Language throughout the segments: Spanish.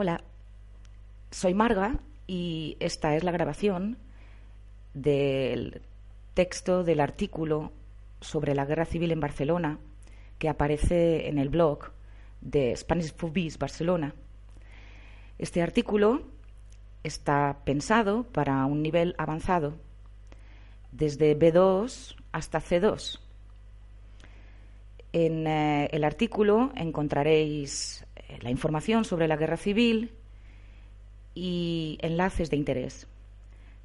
Hola, soy Marga y esta es la grabación del texto del artículo sobre la guerra civil en Barcelona que aparece en el blog de Spanish Phobies Barcelona. Este artículo está pensado para un nivel avanzado, desde B2 hasta C2. En eh, el artículo encontraréis la información sobre la guerra civil y enlaces de interés.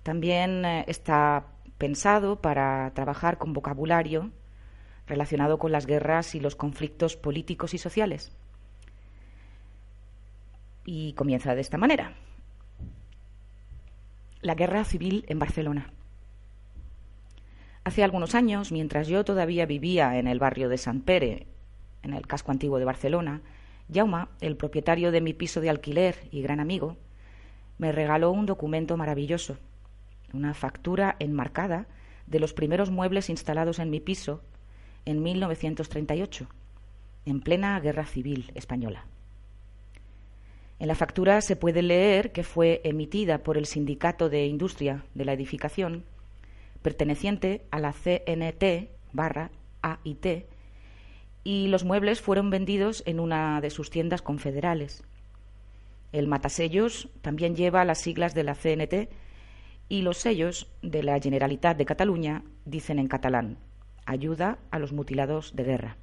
También eh, está pensado para trabajar con vocabulario relacionado con las guerras y los conflictos políticos y sociales. Y comienza de esta manera. La guerra civil en Barcelona. Hace algunos años, mientras yo todavía vivía en el barrio de San Pere, en el casco antiguo de Barcelona, Jauma, el propietario de mi piso de alquiler y gran amigo, me regaló un documento maravilloso, una factura enmarcada de los primeros muebles instalados en mi piso en 1938, en plena Guerra Civil Española. En la factura se puede leer que fue emitida por el Sindicato de Industria de la Edificación, perteneciente a la CNT barra AIT, y los muebles fueron vendidos en una de sus tiendas confederales. El matasellos también lleva las siglas de la CNT y los sellos de la Generalitat de Cataluña dicen en catalán ayuda a los mutilados de guerra.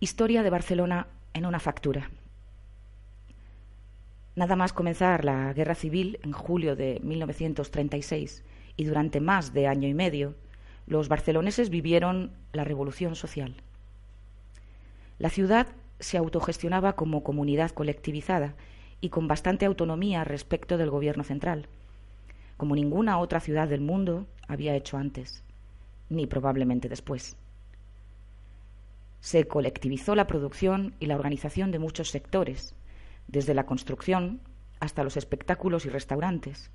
Historia de Barcelona en una factura. Nada más comenzar la guerra civil en julio de 1936 y durante más de año y medio, los barceloneses vivieron la revolución social. La ciudad se autogestionaba como comunidad colectivizada y con bastante autonomía respecto del gobierno central, como ninguna otra ciudad del mundo había hecho antes, ni probablemente después. Se colectivizó la producción y la organización de muchos sectores, desde la construcción hasta los espectáculos y restaurantes.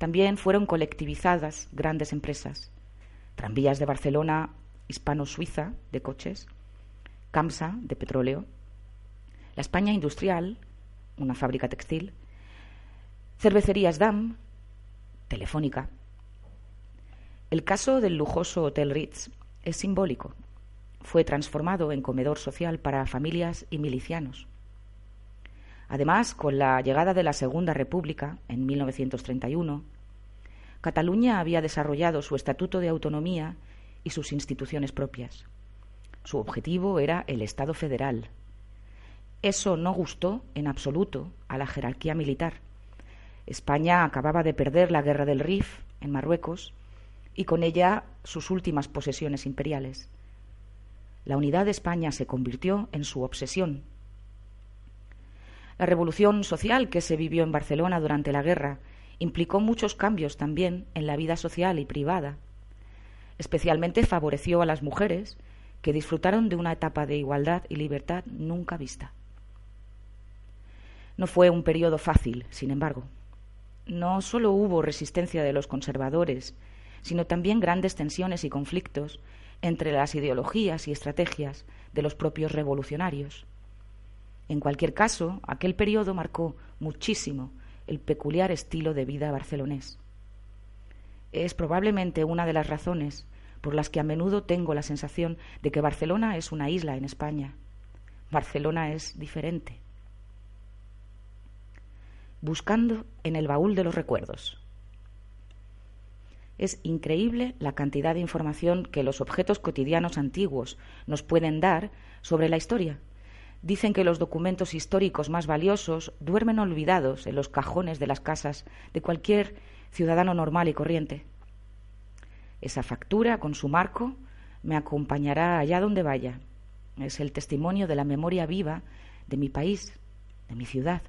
También fueron colectivizadas grandes empresas, Tranvías de Barcelona, Hispano-Suiza de coches, CAMSA de petróleo, la España Industrial, una fábrica textil, Cervecerías DAM, Telefónica. El caso del lujoso Hotel Ritz es simbólico. Fue transformado en comedor social para familias y milicianos. Además, con la llegada de la Segunda República en 1931, Cataluña había desarrollado su estatuto de autonomía y sus instituciones propias. Su objetivo era el Estado federal. Eso no gustó en absoluto a la jerarquía militar. España acababa de perder la guerra del Rif en Marruecos y con ella sus últimas posesiones imperiales. La unidad de España se convirtió en su obsesión la revolución social que se vivió en Barcelona durante la guerra implicó muchos cambios también en la vida social y privada. Especialmente favoreció a las mujeres, que disfrutaron de una etapa de igualdad y libertad nunca vista. No fue un periodo fácil, sin embargo. No solo hubo resistencia de los conservadores, sino también grandes tensiones y conflictos entre las ideologías y estrategias de los propios revolucionarios. En cualquier caso, aquel periodo marcó muchísimo el peculiar estilo de vida barcelonés. Es probablemente una de las razones por las que a menudo tengo la sensación de que Barcelona es una isla en España. Barcelona es diferente. Buscando en el baúl de los recuerdos. Es increíble la cantidad de información que los objetos cotidianos antiguos nos pueden dar sobre la historia Dicen que los documentos históricos más valiosos duermen olvidados en los cajones de las casas de cualquier ciudadano normal y corriente. Esa factura con su marco me acompañará allá donde vaya. Es el testimonio de la memoria viva de mi país, de mi ciudad.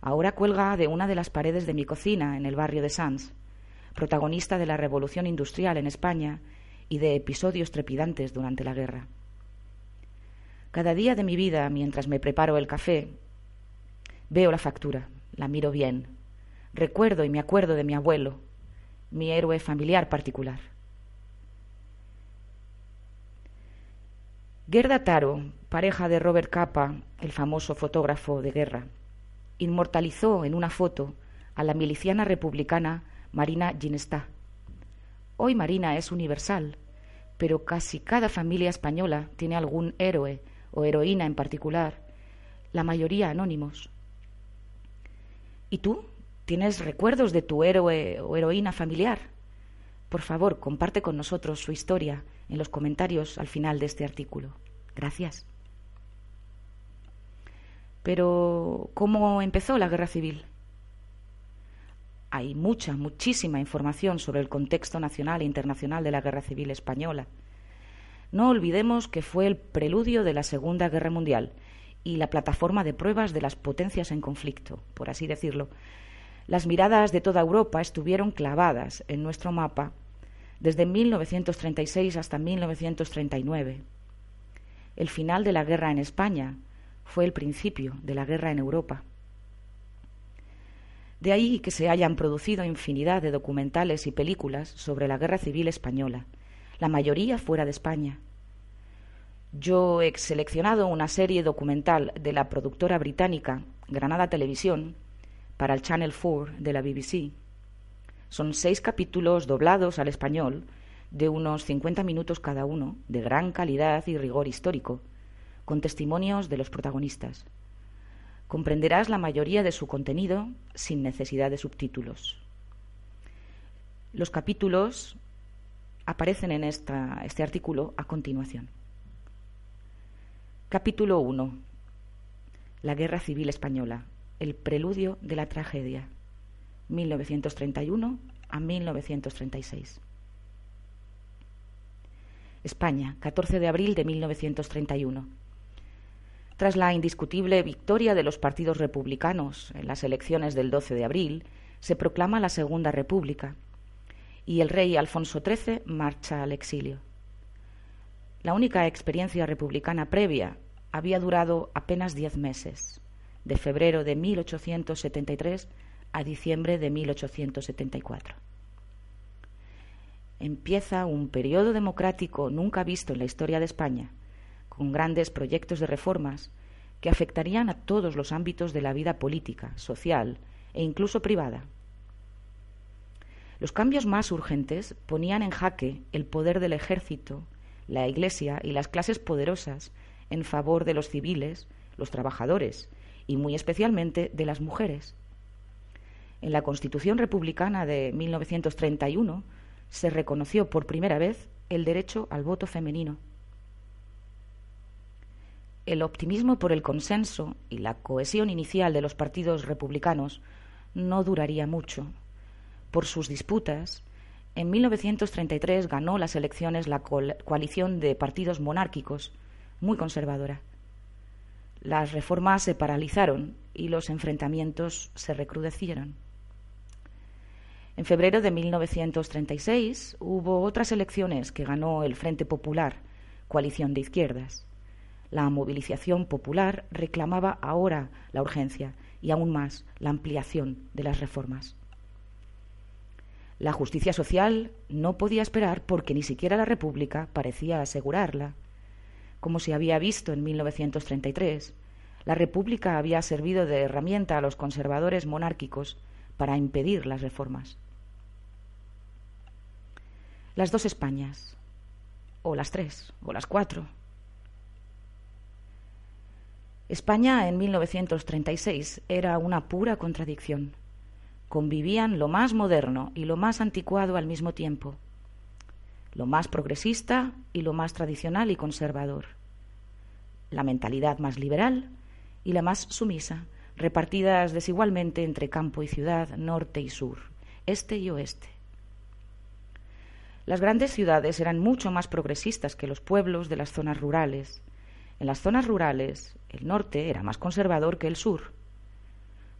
Ahora cuelga de una de las paredes de mi cocina en el barrio de Sanz, protagonista de la revolución industrial en España y de episodios trepidantes durante la guerra. Cada día de mi vida, mientras me preparo el café, veo la factura, la miro bien, recuerdo y me acuerdo de mi abuelo, mi héroe familiar particular. Gerda Taro, pareja de Robert Capa, el famoso fotógrafo de guerra, inmortalizó en una foto a la miliciana republicana Marina Ginestá. Hoy Marina es universal, pero casi cada familia española tiene algún héroe o heroína en particular, la mayoría anónimos. ¿Y tú? ¿Tienes recuerdos de tu héroe o heroína familiar? Por favor, comparte con nosotros su historia en los comentarios al final de este artículo. Gracias. Pero, ¿cómo empezó la guerra civil? Hay mucha, muchísima información sobre el contexto nacional e internacional de la guerra civil española. No olvidemos que fue el preludio de la Segunda Guerra Mundial y la plataforma de pruebas de las potencias en conflicto, por así decirlo. Las miradas de toda Europa estuvieron clavadas en nuestro mapa desde 1936 hasta 1939. El final de la guerra en España fue el principio de la guerra en Europa. De ahí que se hayan producido infinidad de documentales y películas sobre la guerra civil española, la mayoría fuera de España. Yo he seleccionado una serie documental de la productora británica Granada Televisión para el Channel 4 de la BBC. Son seis capítulos doblados al español de unos 50 minutos cada uno, de gran calidad y rigor histórico, con testimonios de los protagonistas. Comprenderás la mayoría de su contenido sin necesidad de subtítulos. Los capítulos aparecen en este artículo a continuación. Capítulo 1. La Guerra Civil Española. El preludio de la tragedia. 1931 a 1936. España, 14 de abril de 1931. Tras la indiscutible victoria de los partidos republicanos en las elecciones del 12 de abril, se proclama la Segunda República y el rey Alfonso XIII marcha al exilio. La única experiencia republicana previa había durado apenas diez meses, de febrero de 1873 a diciembre de 1874 empieza un periodo democrático nunca visto en la historia de España, con grandes proyectos de reformas que afectarían a todos los ámbitos de la vida política, social e incluso privada. Los cambios más urgentes ponían en jaque el poder del ejército, la Iglesia y las clases poderosas en favor de los civiles, los trabajadores y muy especialmente de las mujeres. En la Constitución Republicana de 1931 se reconoció por primera vez el derecho al voto femenino. El optimismo por el consenso y la cohesión inicial de los partidos republicanos no duraría mucho. Por sus disputas, en 1933 ganó las elecciones la coalición de partidos monárquicos, muy conservadora. Las reformas se paralizaron y los enfrentamientos se recrudecieron. En febrero de 1936 hubo otras elecciones que ganó el Frente Popular, coalición de izquierdas. La movilización popular reclamaba ahora la urgencia y aún más la ampliación de las reformas. La justicia social no podía esperar porque ni siquiera la República parecía asegurarla. Como se había visto en 1933, la República había servido de herramienta a los conservadores monárquicos para impedir las reformas las dos Españas, o las tres, o las cuatro. España en 1936 era una pura contradicción. Convivían lo más moderno y lo más anticuado al mismo tiempo, lo más progresista y lo más tradicional y conservador, la mentalidad más liberal y la más sumisa, repartidas desigualmente entre campo y ciudad, norte y sur, este y oeste. Las grandes ciudades eran mucho más progresistas que los pueblos de las zonas rurales. En las zonas rurales, el norte era más conservador que el sur.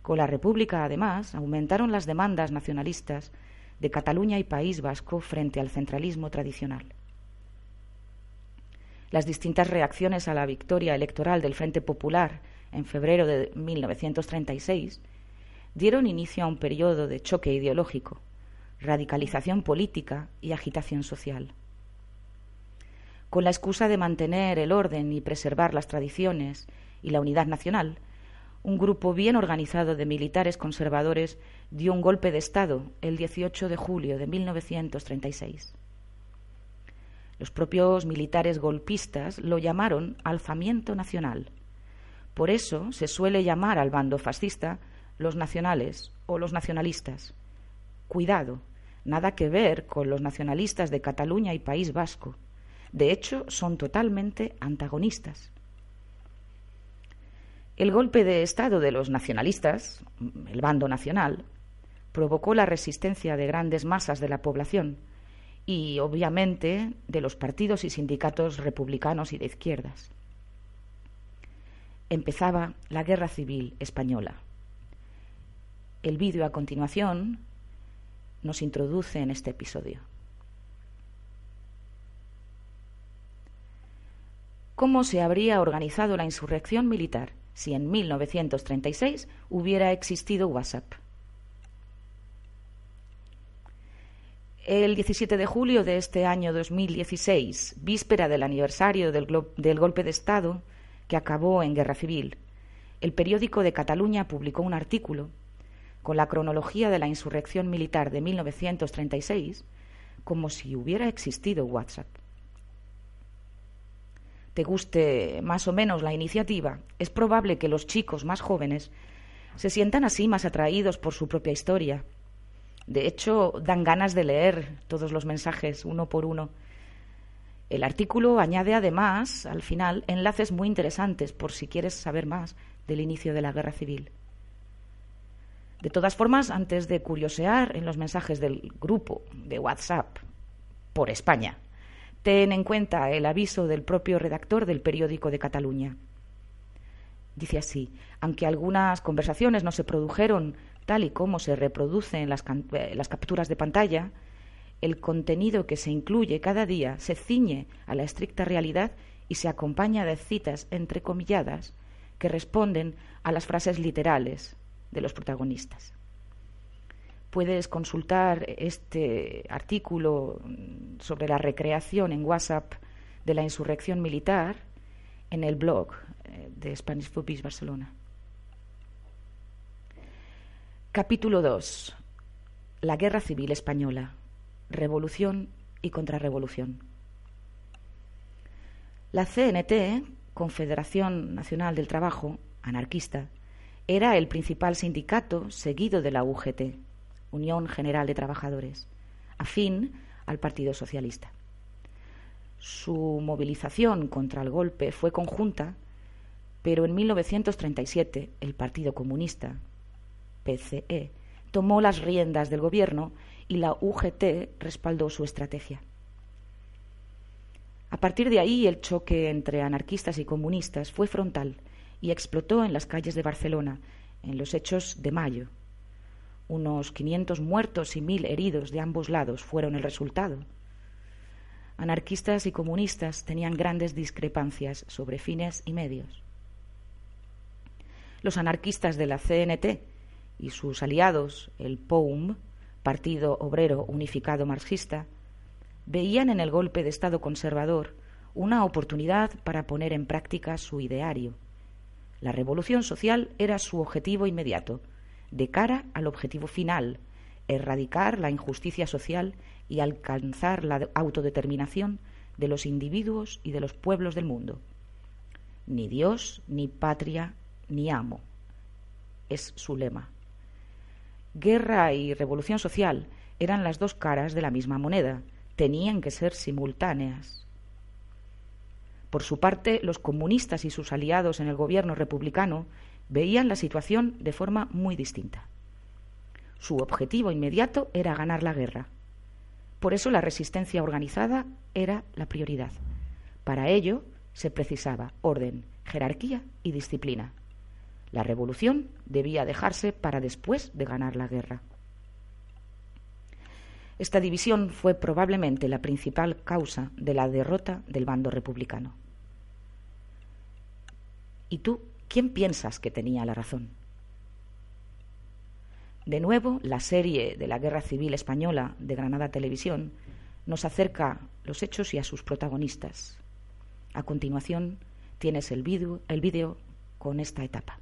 Con la República, además, aumentaron las demandas nacionalistas de Cataluña y País Vasco frente al centralismo tradicional. Las distintas reacciones a la victoria electoral del Frente Popular en febrero de 1936 dieron inicio a un periodo de choque ideológico radicalización política y agitación social. con la excusa de mantener el orden y preservar las tradiciones y la unidad nacional, un grupo bien organizado de militares conservadores dio un golpe de Estado el 18 de julio de 1936. Los propios militares golpistas lo llamaron alzamiento nacional. Por eso se suele llamar al bando fascista los nacionales o los nacionalistas. Cuidado, nada que ver con los nacionalistas de Cataluña y País Vasco. De hecho, son totalmente antagonistas. El golpe de Estado de los nacionalistas, el bando nacional, provocó la resistencia de grandes masas de la población y, obviamente, de los partidos y sindicatos republicanos y de izquierdas. Empezaba la Guerra Civil Española. El vídeo a continuación nos introduce en este episodio. ¿Cómo se habría organizado la insurrección militar? si en 1936 hubiera existido WhatsApp. El 17 de julio de este año 2016, víspera del aniversario del, golpe de Estado que acabó en guerra civil, el periódico de Cataluña publicó un artículo con la cronología de la insurrección militar de 1936 como si hubiera existido WhatsApp te guste más o menos la iniciativa, es probable que los chicos más jóvenes se sientan así más atraídos por su propia historia. De hecho, dan ganas de leer todos los mensajes uno por uno. El artículo añade además, al final, enlaces muy interesantes por si quieres saber más del inicio de la guerra civil. De todas formas, antes de curiosear en los mensajes del grupo de WhatsApp por España, Ten en cuenta el aviso del propio redactor del periódico de Cataluña. Dice así, aunque algunas conversaciones no se produjeron tal y como se reproducen las, eh, las capturas de pantalla, el contenido que se incluye cada día se ciñe a la estricta realidad y se acompaña de citas entrecomilladas que responden a las frases literales de los protagonistas. Puedes consultar este artículo sobre la recreación en WhatsApp de la insurrección militar en el blog eh, de Spanish Peace Barcelona. Capítulo 2. La Guerra Civil Española. Revolución y contrarrevolución. La CNT, Confederación Nacional del Trabajo, anarquista, era el principal sindicato seguido de la UGT Unión General de Trabajadores, afín al Partido Socialista. Su movilización contra el golpe fue conjunta, pero en 1937 el Partido Comunista, PCE, tomó las riendas del gobierno y la UGT respaldó su estrategia. A partir de ahí el choque entre anarquistas y comunistas fue frontal y explotó en las calles de Barcelona en los hechos de mayo unos 500 muertos y mil heridos de ambos lados fueron el resultado. Anarquistas y comunistas tenían grandes discrepancias sobre fines y medios. Los anarquistas de la CNT y sus aliados, el POUM, Partido Obrero Unificado Marxista, veían en el golpe de Estado conservador una oportunidad para poner en práctica su ideario. La revolución social era su objetivo inmediato, de cara al objetivo final, erradicar la injusticia social y alcanzar la autodeterminación de los individuos y de los pueblos del mundo. Ni Dios, ni patria, ni amo. Es su lema. Guerra y revolución social eran las dos caras de la misma moneda, tenían que ser simultáneas. Por su parte, los comunistas y sus aliados en el gobierno republicano veían la situación de forma muy distinta. Su objetivo inmediato era ganar la guerra. Por eso la resistencia organizada era la prioridad. Para ello se precisaba orden, jerarquía y disciplina. La revolución debía dejarse para después de ganar la guerra. Esta división fue probablemente la principal causa de la derrota del bando republicano. ¿Y tú ¿Quién piensas que tenía la razón? De nuevo, la serie de la Guerra Civil Española de Granada Televisión nos acerca los hechos y a sus protagonistas. A continuación tienes el vídeo el vídeo con esta etapa.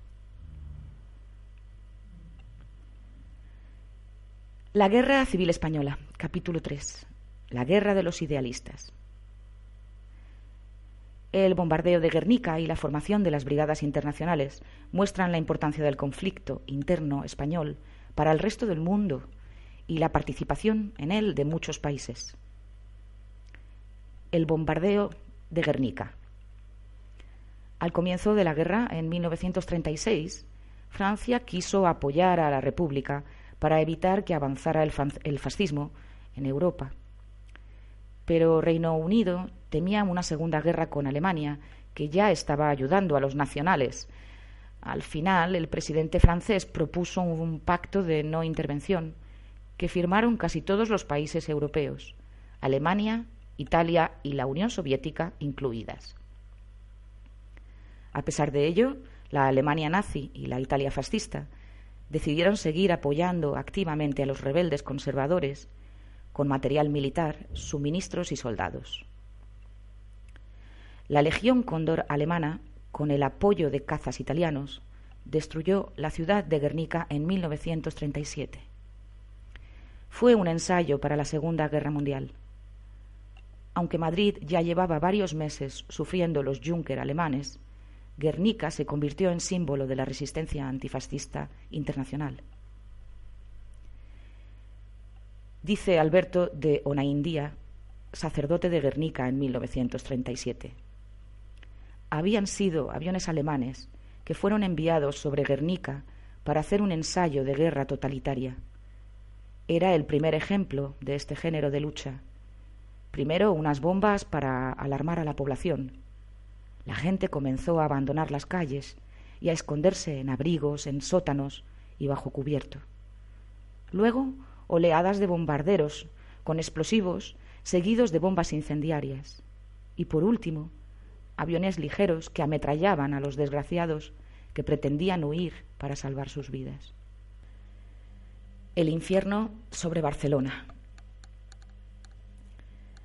La Guerra Civil Española, capítulo 3. La Guerra de los Idealistas. El bombardeo de Guernica y la formación de las brigadas internacionales muestran la importancia del conflicto interno español para el resto del mundo y la participación en él de muchos países. El bombardeo de Guernica. Al comienzo de la guerra, en 1936, Francia quiso apoyar a la República para evitar que avanzara el, fascismo en Europa. Pero Reino Unido temía una segunda guerra con Alemania, que ya estaba ayudando a los nacionales. Al final, el presidente francés propuso un pacto de no intervención que firmaron casi todos los países europeos, Alemania, Italia y la Unión Soviética incluidas. A pesar de ello, la Alemania nazi y la Italia fascista decidieron seguir apoyando activamente a los rebeldes conservadores con material militar, suministros y soldados. La Legión Cóndor alemana, con el apoyo de cazas italianos, destruyó la ciudad de Guernica en 1937. Fue un ensayo para la Segunda Guerra Mundial. Aunque Madrid ya llevaba varios meses sufriendo los Junker alemanes, Guernica se convirtió en símbolo de la resistencia antifascista internacional. Dice Alberto de Onaindía, sacerdote de Guernica en 1937. Habían sido aviones alemanes que fueron enviados sobre Guernica para hacer un ensayo de guerra totalitaria. Era el primer ejemplo de este género de lucha. Primero unas bombas para alarmar a la población, la gente comenzó a abandonar las calles y a esconderse en abrigos, en sótanos y bajo cubierto. Luego, oleadas de bombarderos con explosivos seguidos de bombas incendiarias. Y por último, aviones ligeros que ametrallaban a los desgraciados que pretendían huir para salvar sus vidas. El infierno sobre Barcelona.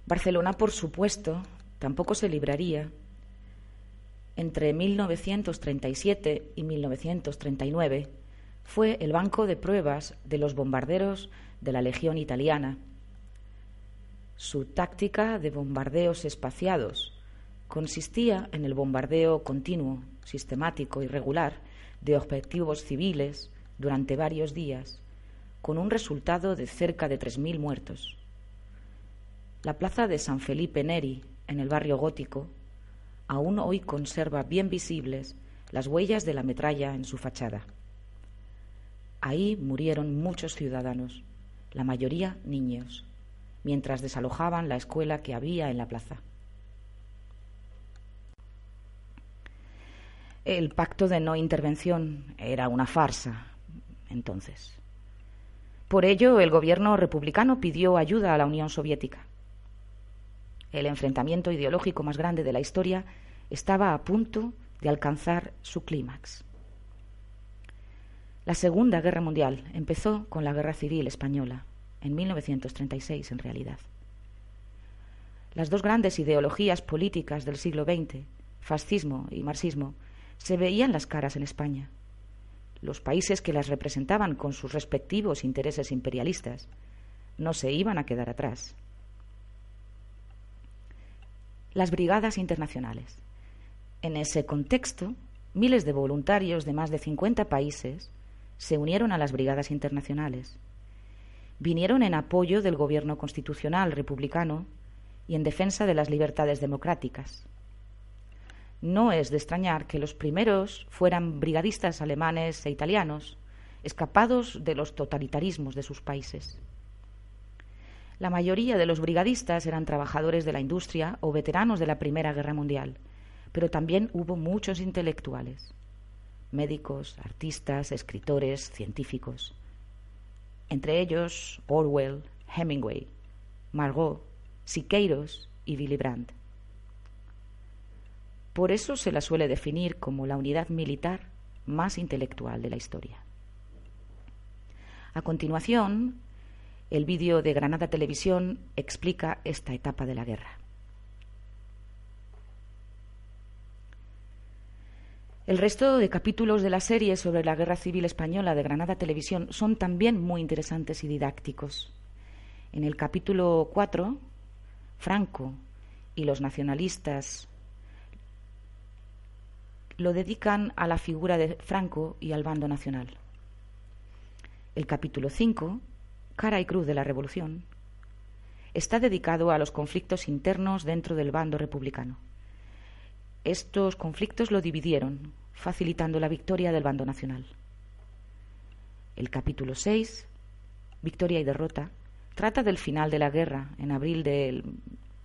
Barcelona, por supuesto, tampoco se libraría entre 1937 y 1939 fue el banco de pruebas de los bombarderos de la Legión italiana. Su táctica de bombardeos espaciados consistía en el bombardeo continuo, sistemático y regular de objetivos civiles durante varios días, con un resultado de cerca de 3.000 muertos. La plaza de San Felipe Neri, en el barrio gótico, aún hoy conserva bien visibles las huellas de la metralla en su fachada. Ahí murieron muchos ciudadanos, la mayoría niños, mientras desalojaban la escuela que había en la plaza. El pacto de no intervención era una farsa entonces. Por ello, el gobierno republicano pidió ayuda a la Unión Soviética. El enfrentamiento ideológico más grande de la historia estaba a punto de alcanzar su clímax. La Segunda Guerra Mundial empezó con la Guerra Civil Española, en 1936 en realidad. Las dos grandes ideologías políticas del siglo XX, fascismo y marxismo, se veían las caras en España. Los países que las representaban con sus respectivos intereses imperialistas no se iban a quedar atrás las brigadas internacionales. En ese contexto, miles de voluntarios de más de 50 países se unieron a las brigadas internacionales. Vinieron en apoyo del gobierno constitucional republicano y en defensa de las libertades democráticas. No es de extrañar que los primeros fueran brigadistas alemanes e italianos, escapados de los totalitarismos de sus países. La mayoría de los brigadistas eran trabajadores de la industria o veteranos de la Primera Guerra Mundial, pero también hubo muchos intelectuales, médicos, artistas, escritores, científicos. Entre ellos Orwell, Hemingway, Margot, Siqueiros y Willy Brandt. Por eso se la suele definir como la unidad militar más intelectual de la historia. A continuación, el vídeo de Granada Televisión explica esta etapa de la guerra. El resto de capítulos de la serie sobre la Guerra Civil Española de Granada Televisión son también muy interesantes y didácticos. En el capítulo 4, Franco y los nacionalistas lo dedican a la figura de Franco y al bando nacional. El capítulo 5, Cara y Cruz de la Revolución, está dedicado a los conflictos internos dentro del bando republicano. Estos conflictos lo dividieron, facilitando la victoria del bando nacional. El capítulo 6, Victoria y derrota, trata del final de la guerra en abril de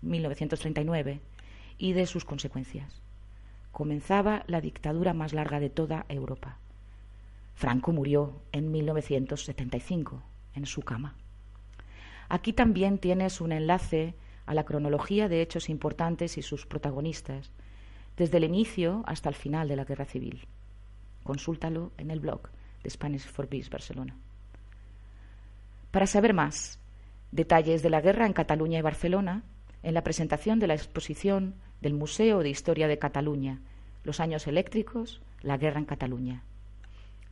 1939 y de sus consecuencias. Comenzaba la dictadura más larga de toda Europa. Franco murió en 1975 en su cama. Aquí también tienes un enlace a la cronología de hechos importantes y sus protagonistas, desde el inicio hasta el final de la Guerra Civil. Consúltalo en el blog de Spanish for Peace Barcelona. Para saber más, detalles de la guerra en Cataluña y Barcelona, en la presentación de la exposición del Museo de Historia de Cataluña, Los años eléctricos, la guerra en Cataluña.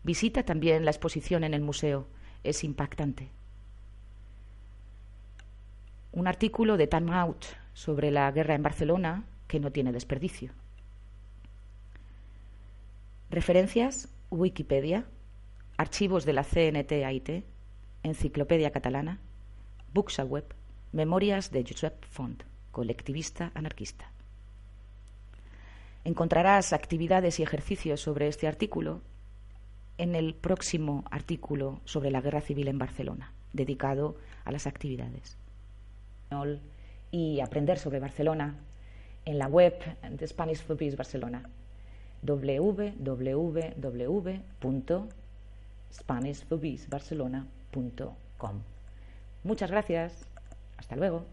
Visita también la exposición en el museo, es impactante. Un artículo de Time Out sobre la guerra en Barcelona que no tiene desperdicio. Referencias, Wikipedia, archivos de la CNT-AIT, Enciclopedia Catalana, Buxa Web, Memorias de Josep Font, colectivista anarquista. Encontrarás actividades y ejercicios sobre este artículo en el próximo artículo sobre la guerra civil en Barcelona, dedicado a las actividades. Y aprender sobre Barcelona en la web de Spanish for Peace Barcelona www.spanishforpeacebarcelona.com. Muchas gracias. Hasta luego.